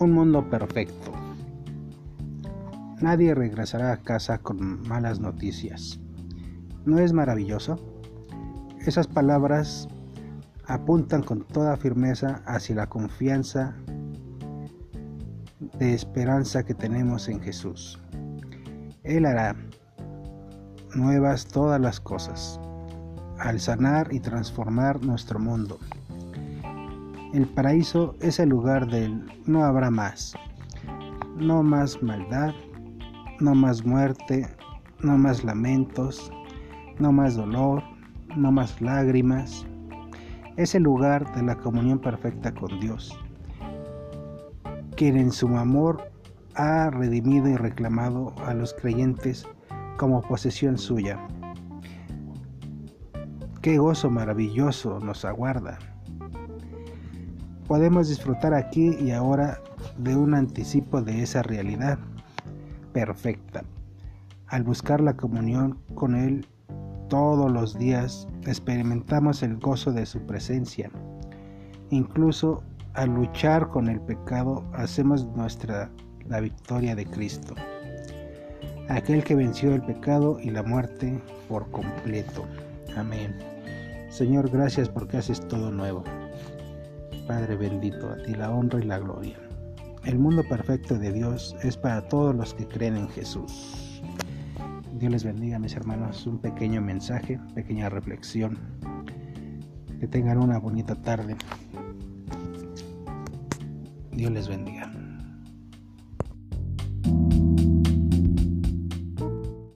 Un mundo perfecto. Nadie regresará a casa con malas noticias. ¿No es maravilloso? Esas palabras apuntan con toda firmeza hacia la confianza de esperanza que tenemos en Jesús. Él hará nuevas todas las cosas, al sanar y transformar nuestro mundo. El paraíso es el lugar del no habrá más, no más maldad, no más muerte, no más lamentos, no más dolor, no más lágrimas. Es el lugar de la comunión perfecta con Dios, quien en su amor ha redimido y reclamado a los creyentes como posesión suya. Qué gozo maravilloso nos aguarda. Podemos disfrutar aquí y ahora de un anticipo de esa realidad perfecta. Al buscar la comunión con Él todos los días, experimentamos el gozo de su presencia. Incluso al luchar con el pecado, hacemos nuestra la victoria de Cristo, aquel que venció el pecado y la muerte por completo. Amén. Señor, gracias porque haces todo nuevo. Padre bendito, a ti la honra y la gloria. El mundo perfecto de Dios es para todos los que creen en Jesús. Dios les bendiga, mis hermanos. Un pequeño mensaje, pequeña reflexión. Que tengan una bonita tarde. Dios les bendiga.